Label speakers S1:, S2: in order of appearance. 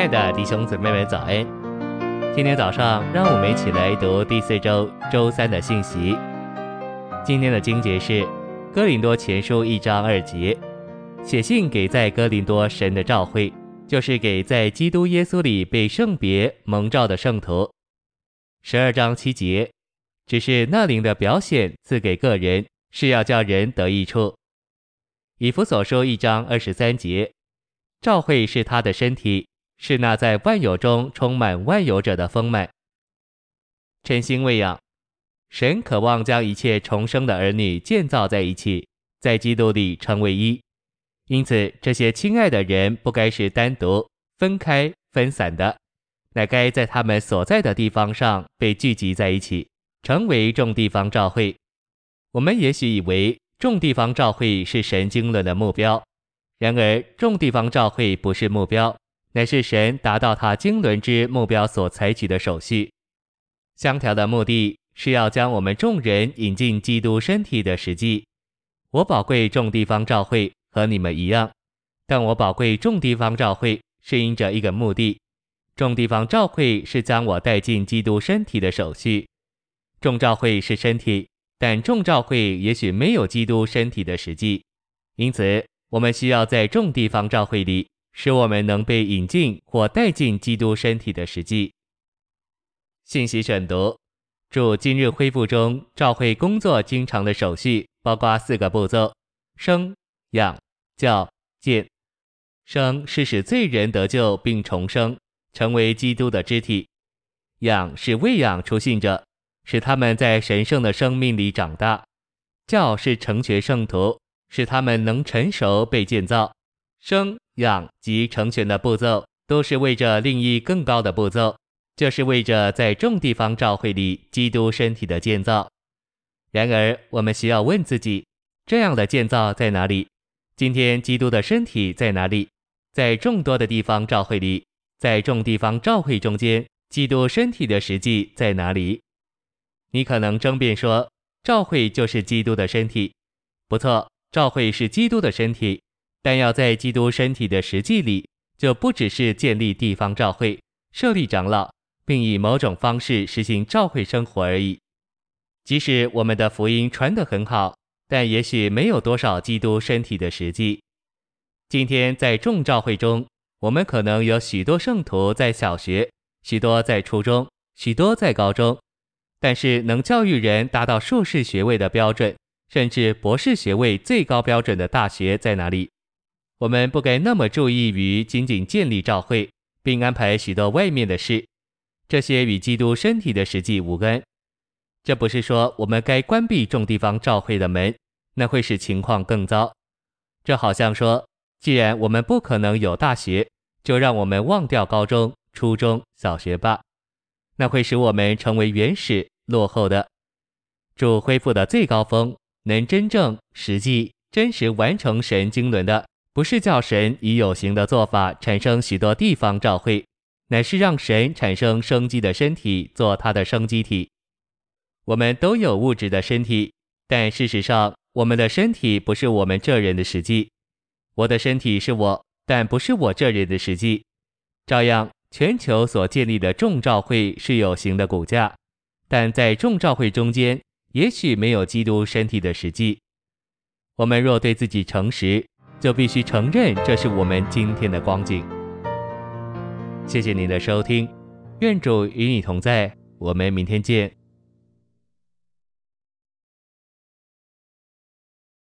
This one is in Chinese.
S1: 亲爱的弟兄姊妹们早安！今天早上，让我们一起来读第四周周三的信息。今天的经节是《哥林多前书》一章二节，写信给在哥林多神的召会，就是给在基督耶稣里被圣别蒙召的圣徒。十二章七节，只是那灵的表显赐给个人，是要叫人得益处。以弗所书一章二十三节。召会是他的身体，是那在万有中充满万有者的丰满。晨星喂养，神渴望将一切重生的儿女建造在一起，在基督里成为一。因此，这些亲爱的人不该是单独、分开、分散的，乃该在他们所在的地方上被聚集在一起，成为众地方照会。我们也许以为众地方照会是神经论的目标。然而，众地方照会不是目标，乃是神达到他经纶之目标所采取的手续。相调的目的是要将我们众人引进基督身体的实际。我宝贵众地方召会和你们一样，但我宝贵众地方召会是因着一个目的：众地方召会是将我带进基督身体的手续。众召会是身体，但众召会也许没有基督身体的实际，因此。我们需要在众地方召会里，使我们能被引进或带进基督身体的实际。信息选读：主今日恢复中，召会工作经常的手续包括四个步骤：生、养、教、建。生是使罪人得救并重生，成为基督的肢体；养是喂养初信者，使他们在神圣的生命里长大；教是成全圣徒。使他们能成熟被建造，生养及成全的步骤，都是为着另一更高的步骤，就是为着在众地方召会里基督身体的建造。然而，我们需要问自己：这样的建造在哪里？今天基督的身体在哪里？在众多的地方召会里，在众地方召会中间，基督身体的实际在哪里？你可能争辩说，召会就是基督的身体。不错。召会是基督的身体，但要在基督身体的实际里，就不只是建立地方教会、设立长老，并以某种方式实行教会生活而已。即使我们的福音传得很好，但也许没有多少基督身体的实际。今天在众教会中，我们可能有许多圣徒在小学，许多在初中，许多在高中，但是能教育人达到硕士学位的标准。甚至博士学位最高标准的大学在哪里？我们不该那么注意于仅仅建立召会，并安排许多外面的事，这些与基督身体的实际无关。这不是说我们该关闭众地方召会的门，那会使情况更糟。这好像说，既然我们不可能有大学，就让我们忘掉高中、初中小学吧，那会使我们成为原始落后的。主恢复的最高峰。能真正、实际、真实完成神经纶的，不是叫神以有形的做法产生许多地方召会，乃是让神产生生机的身体做他的生机体。我们都有物质的身体，但事实上，我们的身体不是我们这人的实际。我的身体是我，但不是我这人的实际。照样，全球所建立的众召会是有形的骨架，但在众召会中间。也许没有基督身体的实际。我们若对自己诚实，就必须承认这是我们今天的光景。谢谢您的收听，愿主与你同在，我们明天见。